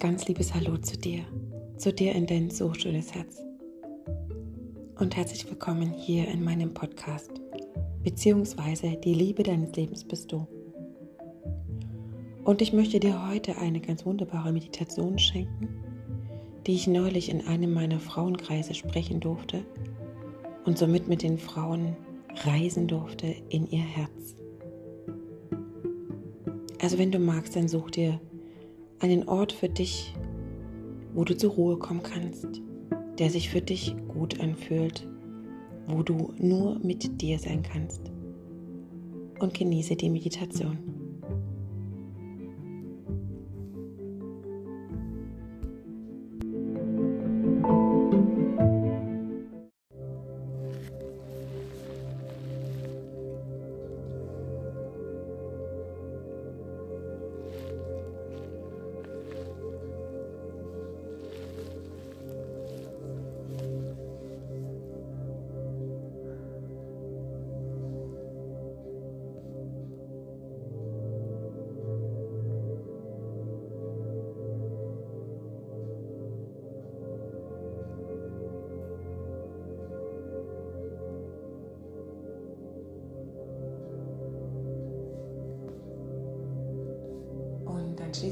Ganz liebes Hallo zu dir, zu dir in dein so schönes Herz. Und herzlich willkommen hier in meinem Podcast, beziehungsweise die Liebe deines Lebens bist du. Und ich möchte dir heute eine ganz wunderbare Meditation schenken, die ich neulich in einem meiner Frauenkreise sprechen durfte und somit mit den Frauen reisen durfte in ihr Herz. Also wenn du magst, dann such dir einen Ort für dich, wo du zur Ruhe kommen kannst, der sich für dich gut anfühlt, wo du nur mit dir sein kannst. Und genieße die Meditation.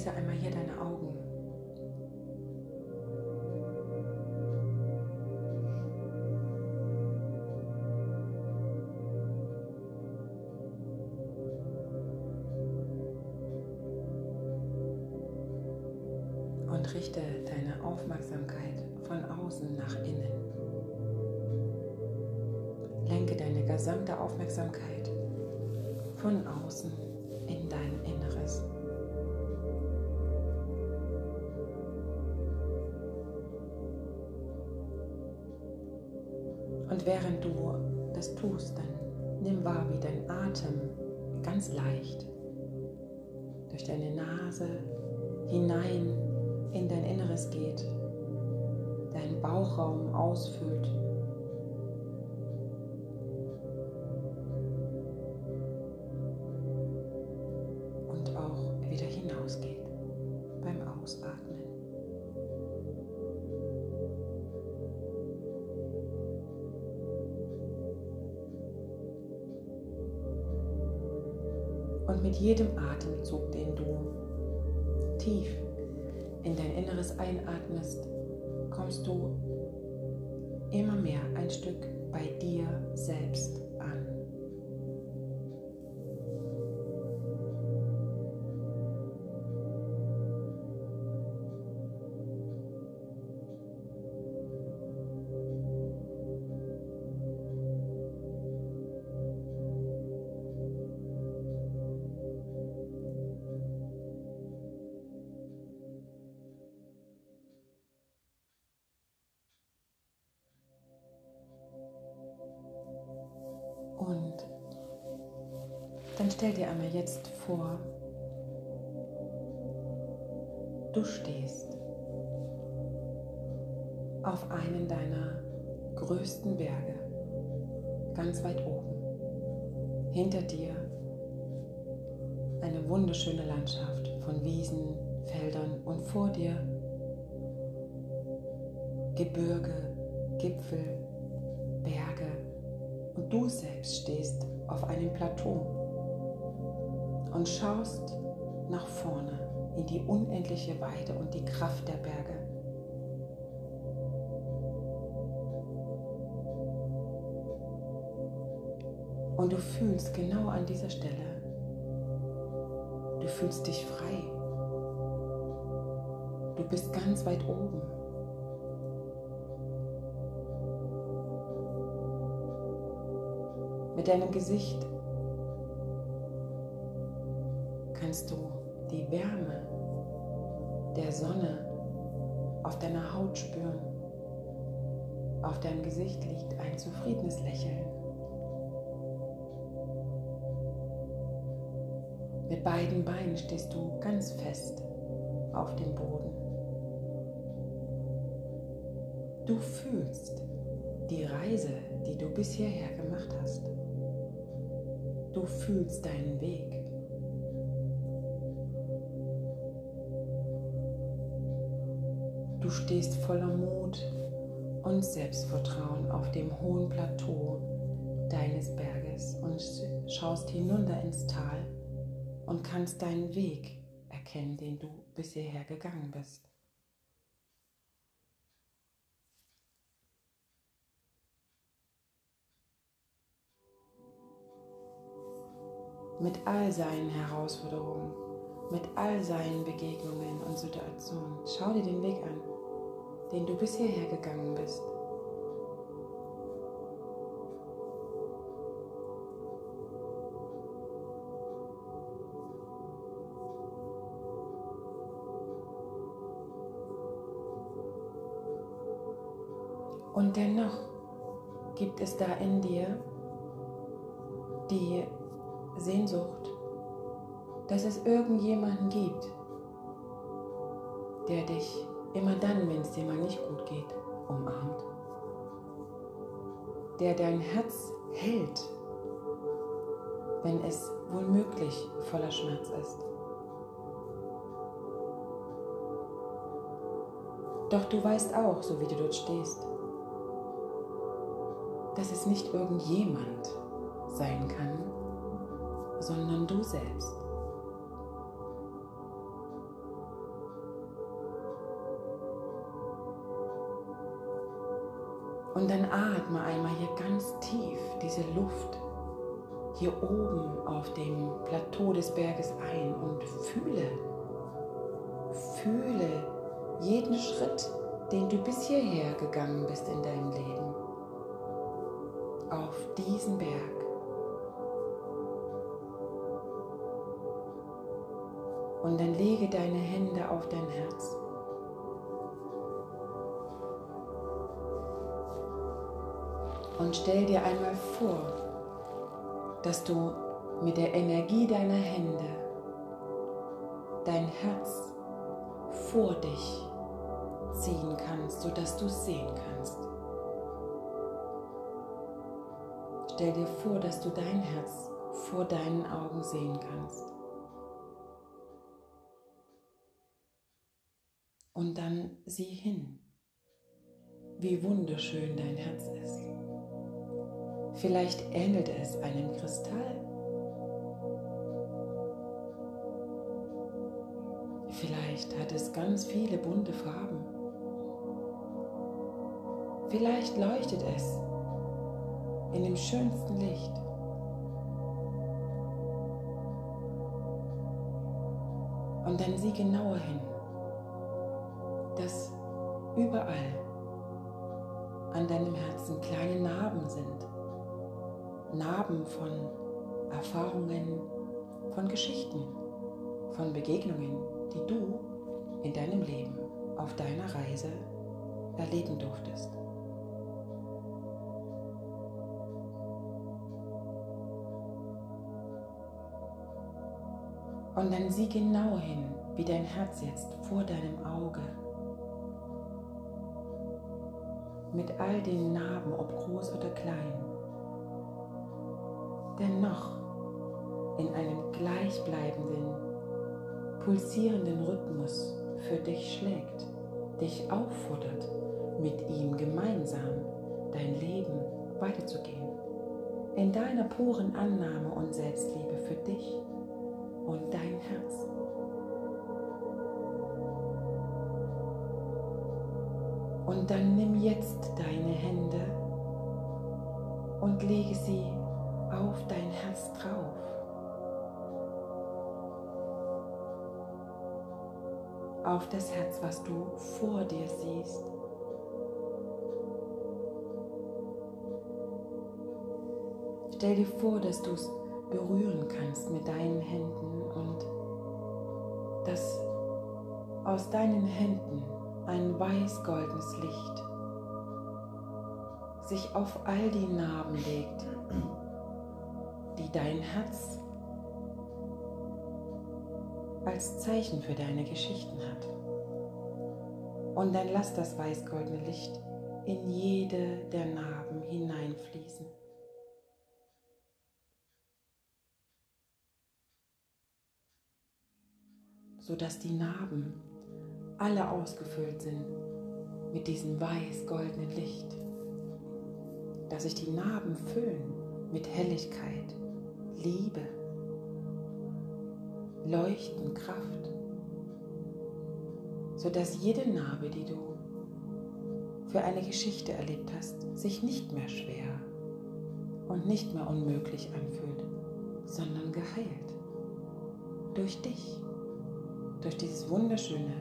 Schließe einmal hier deine Augen. Und richte deine Aufmerksamkeit von außen nach innen. Lenke deine gesamte Aufmerksamkeit von außen in dein Inneres. Während du das tust, dann nimm wahr, wie dein Atem ganz leicht durch deine Nase hinein in dein Inneres geht, deinen Bauchraum ausfüllt. Und mit jedem Atemzug, den du tief in dein Inneres einatmest, kommst du immer mehr ein Stück bei dir selbst dann stell dir einmal jetzt vor, du stehst auf einem deiner größten Berge, ganz weit oben. Hinter dir eine wunderschöne Landschaft von Wiesen, Feldern und vor dir Gebirge, Gipfel, Berge und du selbst stehst auf einem Plateau und schaust nach vorne in die unendliche Weite und die Kraft der Berge. Und du fühlst genau an dieser Stelle, du fühlst dich frei. Du bist ganz weit oben. Mit deinem Gesicht kannst du die Wärme der Sonne auf deiner Haut spüren. Auf deinem Gesicht liegt ein zufriedenes Lächeln. Mit beiden Beinen stehst du ganz fest auf dem Boden. Du fühlst die Reise, die du bis hierher gemacht hast. Du fühlst deinen Weg. Du stehst voller Mut und Selbstvertrauen auf dem hohen Plateau deines Berges und schaust hinunter ins Tal und kannst deinen Weg erkennen, den du bisher gegangen bist. Mit all seinen Herausforderungen, mit all seinen Begegnungen und Situationen, schau dir den Weg an, den du bisher gegangen bist. Und dennoch gibt es da in dir die Sehnsucht, dass es irgendjemanden gibt, der dich immer dann, wenn es dir mal nicht gut geht, umarmt. Der dein Herz hält, wenn es womöglich voller Schmerz ist. Doch du weißt auch, so wie du dort stehst, dass es nicht irgendjemand sein kann, sondern du selbst. Und dann atme einmal hier ganz tief diese Luft hier oben auf dem Plateau des Berges ein und fühle, fühle jeden Schritt, den du bis hierher gegangen bist in deinem Leben auf diesen Berg. Und dann lege deine Hände auf dein Herz. Und stell dir einmal vor, dass du mit der Energie deiner Hände dein Herz vor dich ziehen kannst, sodass du es sehen kannst. Stell dir vor, dass du dein Herz vor deinen Augen sehen kannst. Und dann sieh hin, wie wunderschön dein Herz ist. Vielleicht ähnelt es einem Kristall. Vielleicht hat es ganz viele bunte Farben. Vielleicht leuchtet es in dem schönsten Licht. Und dann sieh genauer hin, dass überall an deinem Herzen kleine Narben sind. Narben von Erfahrungen, von Geschichten, von Begegnungen, die du in deinem Leben auf deiner Reise erleben durftest. Und dann sieh genau hin, wie dein Herz jetzt vor deinem Auge mit all den Narben, ob groß oder klein, dennoch in einem gleichbleibenden, pulsierenden Rhythmus für dich schlägt, dich auffordert, mit ihm gemeinsam dein Leben weiterzugehen, in deiner puren Annahme und Selbstliebe für dich und dein Herz. Und dann nimm jetzt deine Hände und lege sie auf dein Herz drauf. Auf das Herz, was du vor dir siehst. Stell dir vor, dass du es berühren kannst mit deinen Händen und dass aus deinen Händen ein weiß-goldenes Licht sich auf all die Narben legt, dein Herz als Zeichen für deine Geschichten hat. Und dann lass das weiß-goldene Licht in jede der Narben hineinfließen. sodass die Narben alle ausgefüllt sind mit diesem weiß-goldenen Licht, dass sich die Narben füllen mit Helligkeit, Liebe, Leuchten, Kraft, sodass jede Narbe, die du für eine Geschichte erlebt hast, sich nicht mehr schwer und nicht mehr unmöglich anfühlt, sondern geheilt. Durch dich, durch dieses wunderschöne,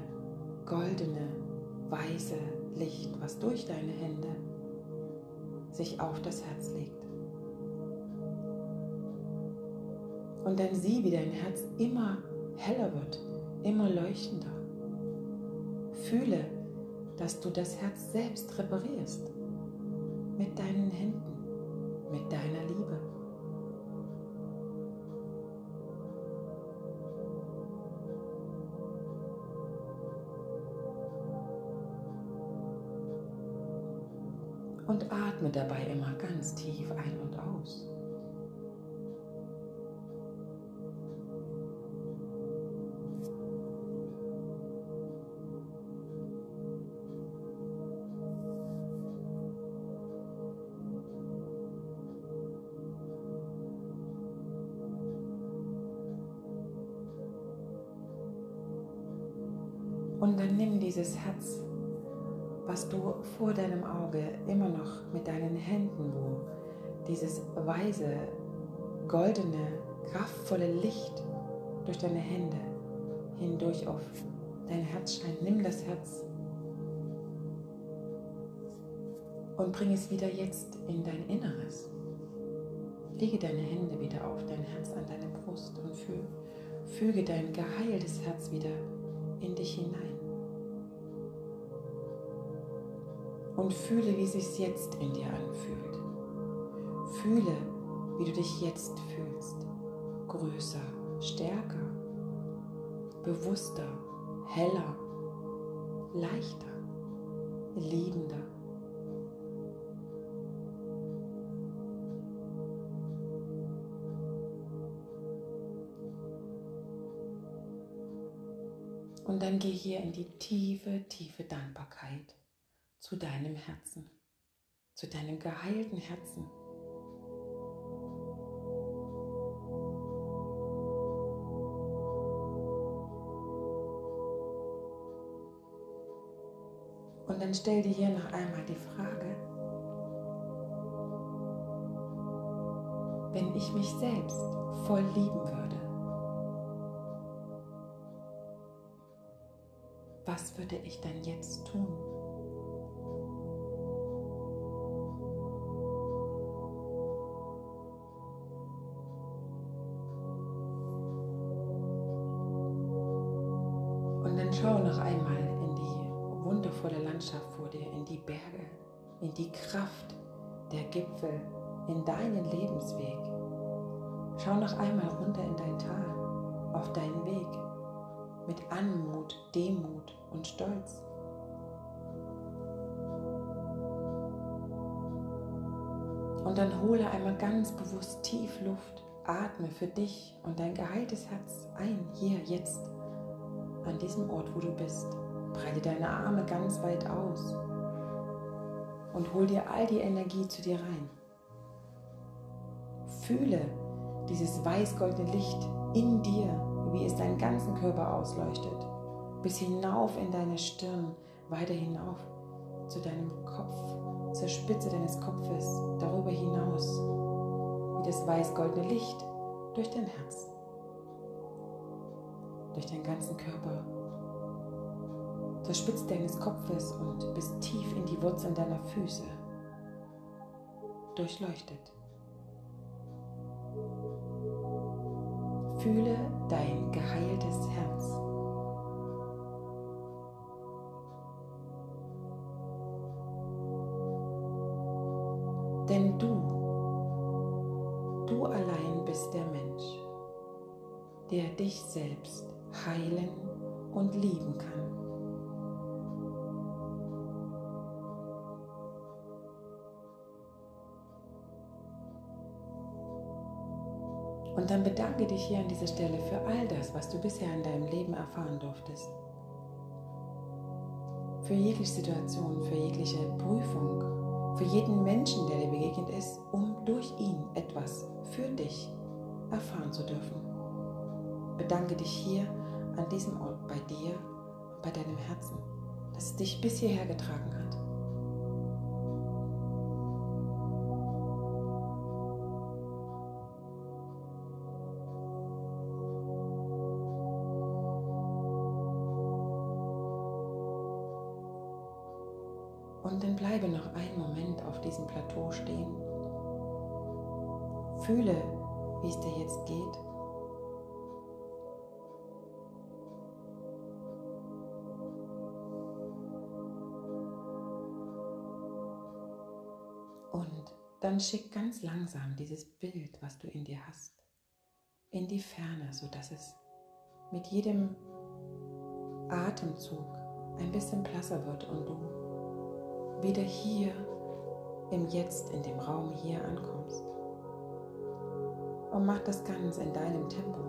goldene, weiße Licht, was durch deine Hände sich auf das Herz legt. Und dann sieh, wie dein Herz immer heller wird, immer leuchtender. Fühle, dass du das Herz selbst reparierst. Mit deinen Händen, mit deiner Liebe. Und atme dabei immer ganz tief ein und aus. Dieses Herz, was du vor deinem Auge immer noch mit deinen Händen, wo dieses weise, goldene, kraftvolle Licht durch deine Hände hindurch auf dein Herz scheint. Nimm das Herz und bring es wieder jetzt in dein Inneres. Lege deine Hände wieder auf dein Herz an deine Brust und füge dein geheiltes Herz wieder in dich hinein. Und fühle, wie es sich jetzt in dir anfühlt. Fühle, wie du dich jetzt fühlst. Größer, stärker, bewusster, heller, leichter, liebender. Und dann geh hier in die tiefe, tiefe Dankbarkeit zu deinem Herzen, zu deinem geheilten Herzen. Und dann stell dir hier noch einmal die Frage, wenn ich mich selbst voll lieben würde, was würde ich dann jetzt tun? Schau noch einmal runter in dein Tal, auf deinen Weg, mit Anmut, Demut und Stolz. Und dann hole einmal ganz bewusst tief Luft, atme für dich und dein geheiltes Herz ein, hier, jetzt an diesem Ort, wo du bist. Breite deine Arme ganz weit aus und hol dir all die Energie zu dir rein. Fühle dieses weiß-goldene Licht in dir, wie es deinen ganzen Körper ausleuchtet, bis hinauf in deine Stirn, weiter hinauf zu deinem Kopf, zur Spitze deines Kopfes, darüber hinaus, wie das weiß-goldene Licht durch dein Herz durch deinen ganzen Körper, zur Spitze deines Kopfes und bis tief in die Wurzeln deiner Füße durchleuchtet. Fühle dein geheiltes Herz. Denn du, du allein bist der Mensch, der dich selbst heilen und lieben kann. Und dann bedanke dich hier an dieser Stelle für all das, was du bisher in deinem Leben erfahren durftest. für jegliche Situation, für jegliche Prüfung, für jeden Menschen, der dir begegnet ist, um durch ihn etwas für dich erfahren zu dürfen. Bedanke dich hier an diesem Ort bei dir und bei deinem Herzen, dass es dich bis hierher getragen hat. Plateau stehen. Fühle, wie es dir jetzt geht. Und dann schick ganz langsam dieses Bild, was du in dir hast, in die Ferne, sodass es mit jedem Atemzug ein bisschen blasser wird und du wieder hier im Jetzt, in dem Raum hier ankommst. Und mach das ganz in deinem Tempo.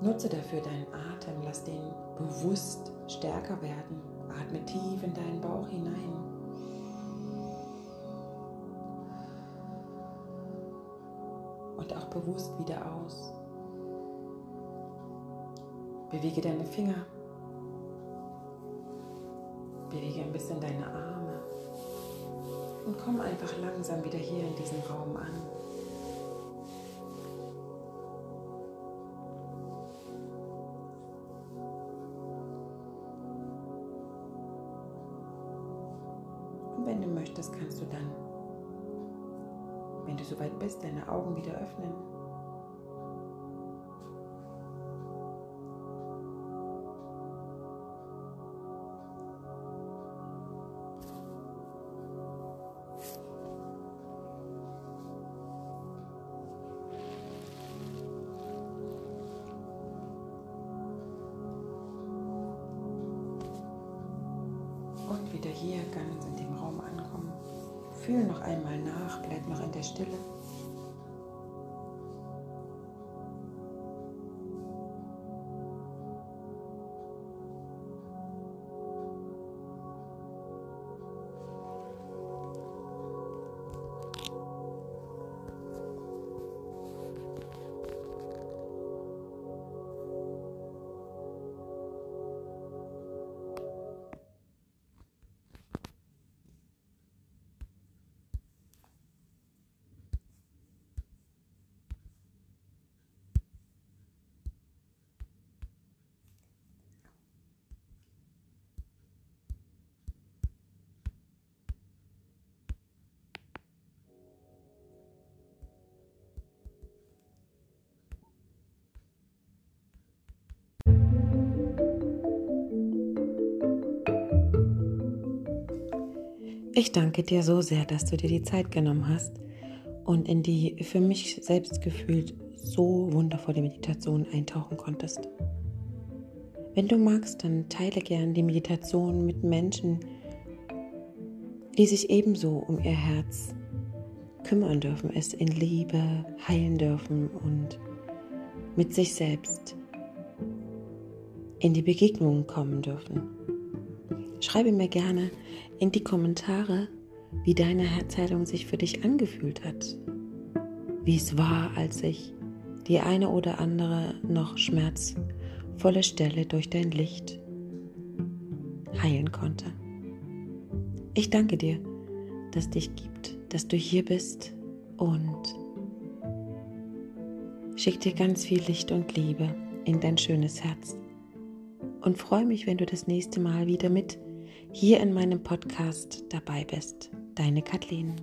Nutze dafür deinen Atem, lass den bewusst stärker werden. Atme tief in deinen Bauch hinein. Und auch bewusst wieder aus. Bewege deine Finger. Bewege ein bisschen deine Arme. Und komm einfach langsam wieder hier in diesem Raum an. Und wenn du möchtest, kannst du dann, wenn du soweit bist, deine Augen wieder öffnen. Fühl noch einmal nach, bleib noch in der Stille. Ich danke dir so sehr, dass du dir die Zeit genommen hast und in die für mich selbst gefühlt so wundervolle Meditation eintauchen konntest. Wenn du magst, dann teile gern die Meditation mit Menschen, die sich ebenso um ihr Herz kümmern dürfen, es in Liebe heilen dürfen und mit sich selbst in die Begegnungen kommen dürfen. Schreibe mir gerne in die Kommentare, wie deine Herzheilung sich für dich angefühlt hat. Wie es war, als sich die eine oder andere noch schmerzvolle Stelle durch dein Licht heilen konnte. Ich danke dir, dass dich gibt, dass du hier bist und schick dir ganz viel Licht und Liebe in dein schönes Herz. Und freue mich, wenn du das nächste Mal wieder mit hier in meinem Podcast dabei bist. Deine Kathleen.